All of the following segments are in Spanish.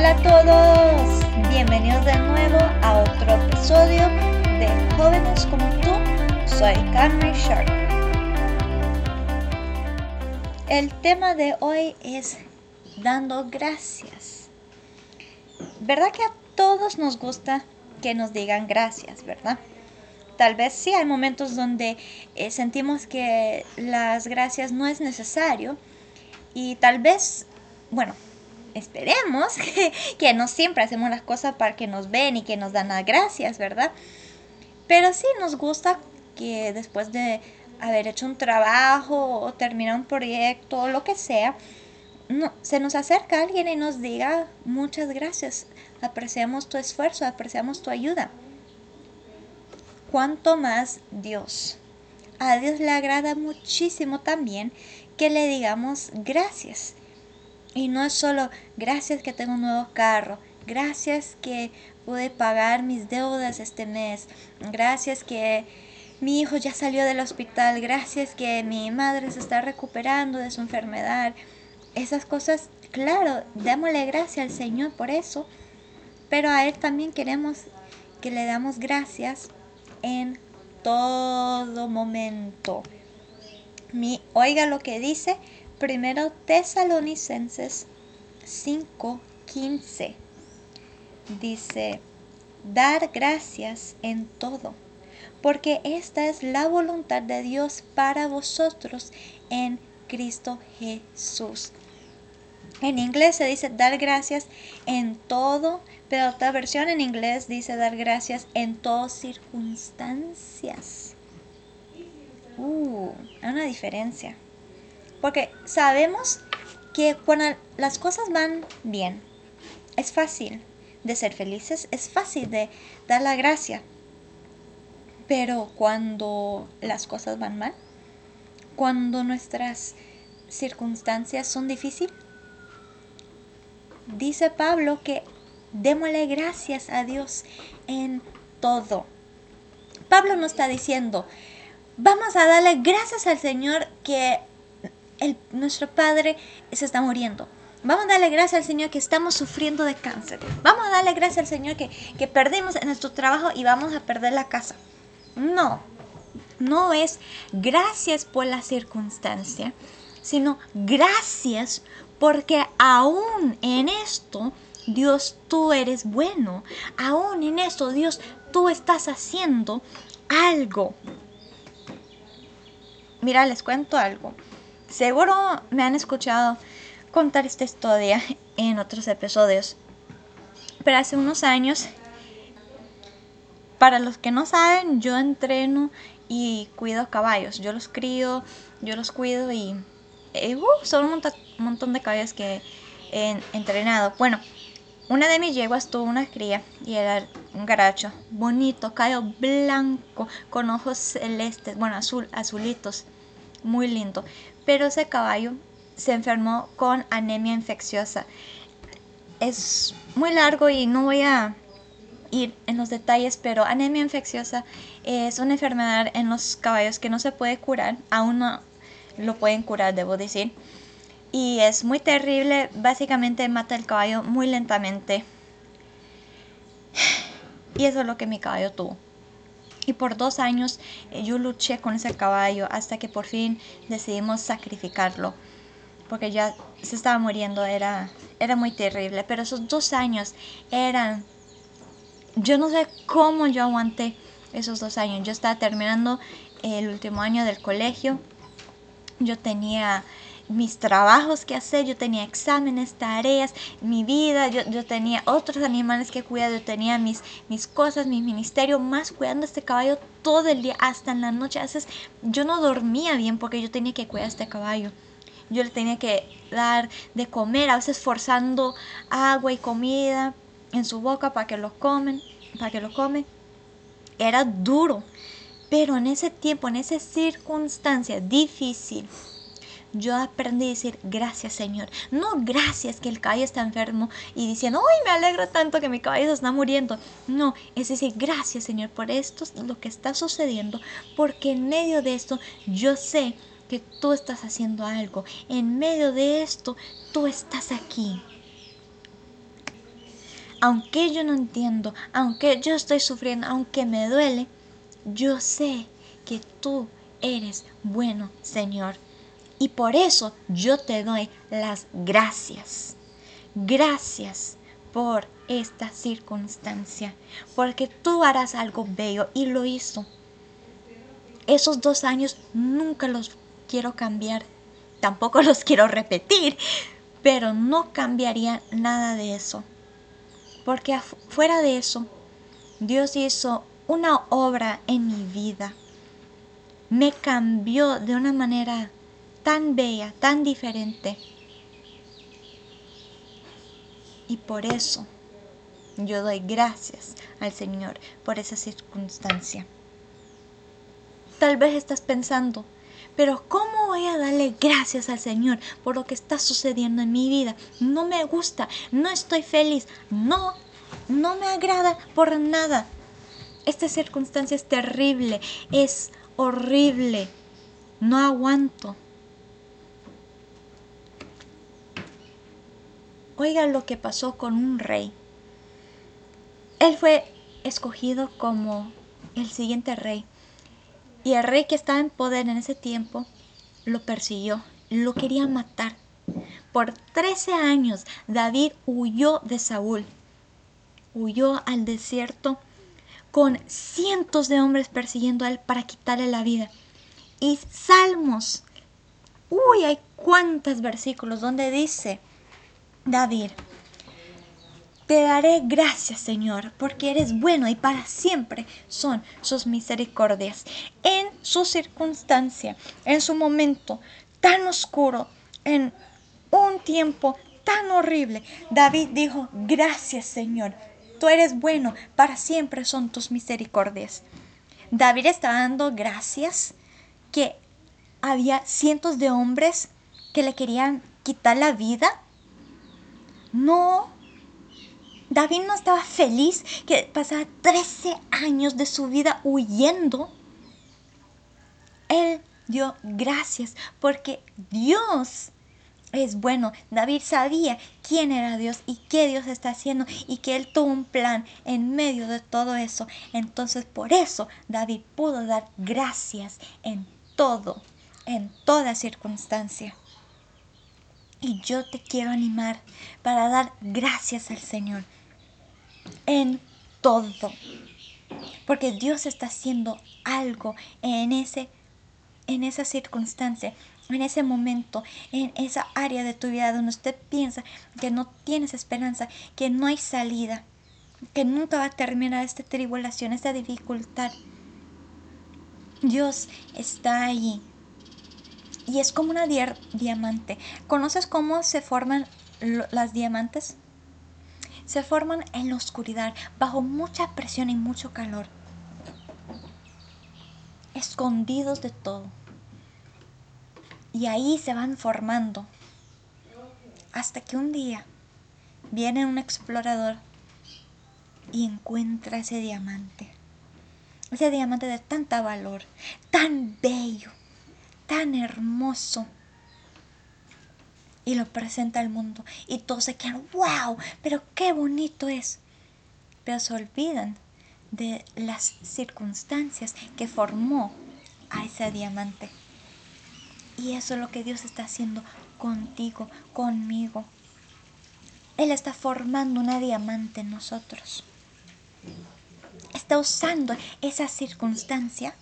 Hola a todos, bienvenidos de nuevo a otro episodio de Jóvenes como tú. Soy Carmen Sharp. El tema de hoy es dando gracias. ¿Verdad que a todos nos gusta que nos digan gracias, verdad? Tal vez sí hay momentos donde eh, sentimos que las gracias no es necesario y tal vez, bueno, esperemos que, no siempre hacemos las cosas para que nos ven y que nos dan las gracias, ¿verdad? Pero sí nos gusta que después de haber hecho un trabajo o terminar un proyecto o lo que sea, no, se nos acerca alguien y nos diga muchas gracias, apreciamos tu esfuerzo, apreciamos tu ayuda. Cuanto más Dios. A Dios le agrada muchísimo también que le digamos gracias. Y no es solo gracias que tengo un nuevo carro, gracias que pude pagar mis deudas este mes, gracias que mi hijo ya salió del hospital, gracias que mi madre se está recuperando de su enfermedad. Esas cosas, claro, démosle gracias al Señor por eso, pero a Él también queremos que le damos gracias en todo momento. Mi, oiga lo que dice Primero Tesalonicenses 5:15 dice, dar gracias en todo, porque esta es la voluntad de Dios para vosotros en Cristo Jesús. En inglés se dice dar gracias en todo, pero otra versión en inglés dice dar gracias en todas circunstancias. Uh, hay una diferencia. Porque sabemos que cuando las cosas van bien, es fácil de ser felices, es fácil de dar la gracia. Pero cuando las cosas van mal, cuando nuestras circunstancias son difíciles, dice Pablo que démosle gracias a Dios en todo. Pablo no está diciendo, vamos a darle gracias al Señor que nuestro Padre se está muriendo. Vamos a darle gracias al Señor que estamos sufriendo de cáncer. Vamos a darle gracias al Señor que, que perdimos nuestro trabajo y vamos a perder la casa. No, no es gracias por la circunstancia, sino gracias porque aún en esto, Dios, tú eres bueno. Aún en esto, Dios, tú estás haciendo algo. Mira, les cuento algo. Seguro me han escuchado contar esta historia en otros episodios. Pero hace unos años, para los que no saben, yo entreno y cuido caballos. Yo los crío, yo los cuido y eh, uh, son un montón, de caballos que he entrenado. Bueno, una de mis yeguas tuvo una cría y era un garacho bonito, caballo blanco, con ojos celestes, bueno, azul, azulitos, muy lindo pero ese caballo se enfermó con anemia infecciosa. Es muy largo y no voy a ir en los detalles, pero anemia infecciosa es una enfermedad en los caballos que no se puede curar, aún no lo pueden curar, debo decir. Y es muy terrible, básicamente mata el caballo muy lentamente. Y eso es lo que mi caballo tuvo. Por dos años eh, yo luché con ese caballo hasta que por fin decidimos sacrificarlo. Porque ya se estaba muriendo, era, era muy terrible. Pero esos dos años eran... Yo no sé cómo yo aguanté esos dos años. Yo estaba terminando el último año del colegio. Yo tenía mis trabajos que hacer, yo tenía exámenes, tareas, mi vida, yo, tenía otros animales que cuidar, yo tenía mis, mis cosas, mi ministerio, más cuidando a este caballo todo el día, hasta en la noche. A veces yo no dormía bien porque yo tenía que cuidar a este caballo. Yo le tenía que dar de comer, a veces forzando agua y comida en su boca para que lo comen, para que lo come. Era duro, pero en ese tiempo, en esa circunstancia difícil, yo aprendí a decir gracias Señor. No gracias que el caballo está enfermo y diciendo, ¡ay, me alegro tanto que mi caballo está muriendo! No, es decir, gracias Señor por esto, lo que está sucediendo, porque en medio de esto yo sé que tú estás haciendo algo. En medio de esto, tú estás aquí. aunque yo no entiendo, aunque yo estoy sufriendo, aunque me duele, yo sé que tú eres bueno, Señor. Y por eso yo te doy las gracias. Gracias por esta circunstancia, porque tú harás algo bello y lo hizo. Esos dos años nunca los quiero cambiar, tampoco los quiero repetir, pero no cambiaría nada de eso. Porque fuera de eso, Dios hizo una obra en mi vida. Me cambió de una manera tan bella, tan diferente. Y por eso yo doy gracias al Señor por esa circunstancia. Tal vez estás pensando, pero ¿cómo voy a darle gracias al Señor por lo que está sucediendo en mi vida? No me gusta, no estoy feliz, no, no me agrada por nada. Esta circunstancia es terrible, es horrible, no aguanto. Oiga lo que pasó con un rey. Él fue escogido como el siguiente rey. Y el rey que estaba en poder en ese tiempo lo persiguió, lo quería matar. Por 13 años David huyó de Saúl, huyó al desierto con cientos de hombres persiguiendo a él para quitarle la vida. Y Salmos, uy, hay cuántos versículos donde dice, David, te daré gracias, Señor, porque eres bueno y para siempre son sus misericordias. En su circunstancia, en su momento tan oscuro, en un tiempo tan horrible, David dijo, gracias, Señor, tú eres bueno, para siempre son tus misericordias. David estaba dando gracias que había cientos de hombres que le querían quitar la vida no. David no estaba feliz que pasara 13 años de su vida huyendo. Él dio gracias porque Dios es bueno. David sabía quién era Dios y qué Dios está haciendo y que Él tuvo un plan en medio de todo eso. Entonces por eso David pudo dar gracias en todo, en toda circunstancia. Y yo te quiero animar para dar gracias al Señor en todo. Porque Dios está haciendo algo en ese en esa circunstancia, en ese momento, en esa área de tu vida donde usted piensa que no tienes esperanza, que no hay salida, que nunca va a terminar esta tribulación, esta dificultad. Dios está allí y es como una diamante. ¿Conoces cómo se forman las diamantes? Se forman en la oscuridad, bajo mucha presión y mucho calor, escondidos de todo. Y ahí se van formando. Hasta que un día viene un explorador y encuentra ese diamante. Ese diamante de tanta valor, tan bello, tan hermoso. Y lo presenta al mundo. Y todos se quedan, wow, pero qué bonito es. Pero se olvidan de las circunstancias que formó a ese diamante. Y eso es lo que Dios está haciendo contigo, conmigo. Él está formando una diamante en nosotros. Está usando esa circunstancia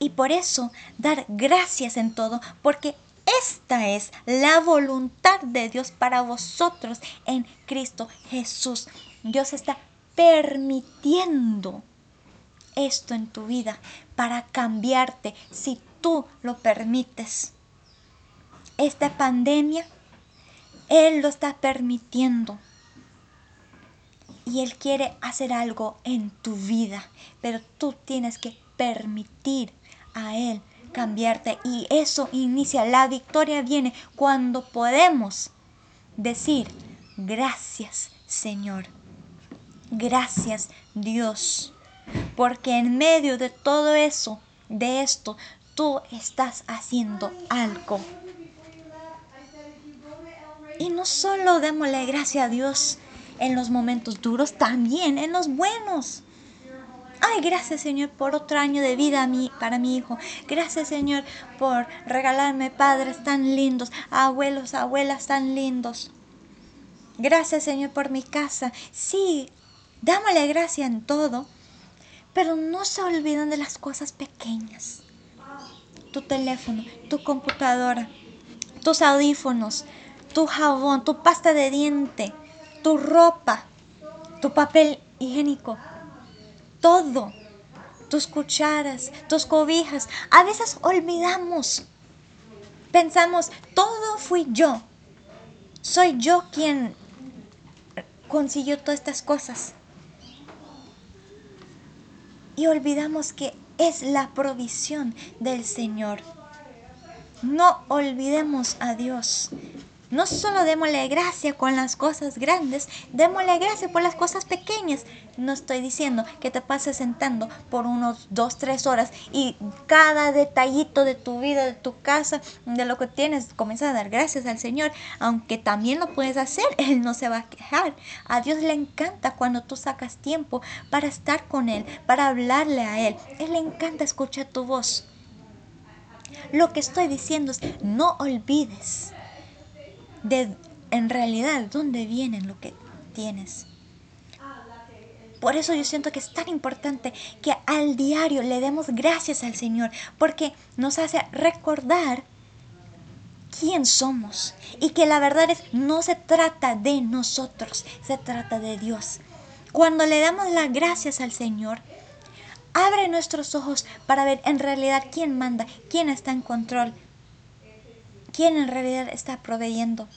y por eso dar gracias en todo, porque esta es la voluntad de Dios para vosotros en Cristo Jesús. Dios está permitiendo esto en tu vida para cambiarte si tú lo permites. Esta pandemia, Él lo está permitiendo. Y Él quiere hacer algo en tu vida, pero tú tienes que permitir a Él cambiarte. Y eso inicia, la victoria viene cuando podemos decir, gracias Señor, gracias Dios, porque en medio de todo eso, de esto, tú estás haciendo algo. Y no solo démosle gracias a Dios en los momentos duros, también en los buenos. Ay, gracias Señor por otro año de vida para mi hijo. Gracias Señor por regalarme padres tan lindos, abuelos, abuelas tan lindos. Gracias Señor por mi casa. Sí, dámosle gracia en todo, pero no se olviden de las cosas pequeñas. Tu teléfono, tu computadora, tus audífonos, tu jabón, tu pasta de diente, tu ropa, tu papel higiénico, todo, tus cucharas, tus cobijas. A veces olvidamos, pensamos, todo fui yo, soy yo quien consiguió todas estas cosas. Y olvidamos que es la provisión del Señor. No olvidemos a Dios. No solo démosle gracia con las cosas grandes, démosle gracia por las cosas pequeñas. No estoy diciendo que te pases sentando por unos dos, tres horas y cada detallito de tu vida, de tu casa, de lo que tienes, comienza a dar gracias al Señor. Aunque también lo puedes hacer, Él no se va a quejar. A Dios le encanta cuando tú sacas tiempo para estar con Él, para hablarle a Él. Él le encanta escuchar tu voz. Lo que estoy diciendo es, no olvides de en realidad dónde viene lo que tienes. Por eso yo siento que es tan importante que al diario le demos gracias al Señor, porque nos hace recordar quién somos y que la verdad es no se trata de nosotros, se trata de Dios. Cuando le damos las gracias al Señor, abre nuestros ojos para ver en realidad quién manda, quién está en control quién en realidad está proveyendo.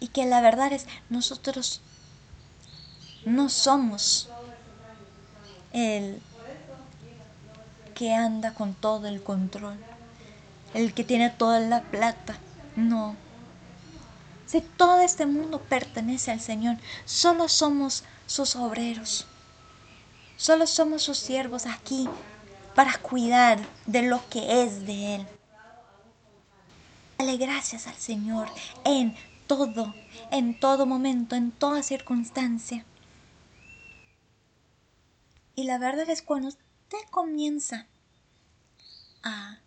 Y que la verdad es, nosotros no somos el que anda con todo el control, el que tiene toda la plata. No. Si todo este mundo pertenece al Señor, solo somos sus obreros. Solo somos sus siervos aquí para cuidar de lo que es de Él. Dale gracias al Señor en todo, en todo momento, en toda circunstancia. Y la verdad es cuando usted comienza a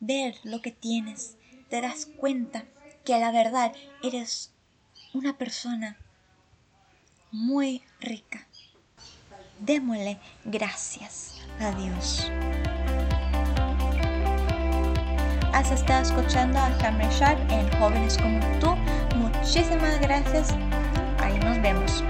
ver lo que tienes, te das cuenta que la verdad eres una persona muy rica. Démosle gracias a Dios has estado escuchando a Cameron Sharp en Jóvenes como tú. Muchísimas gracias. Ahí nos vemos.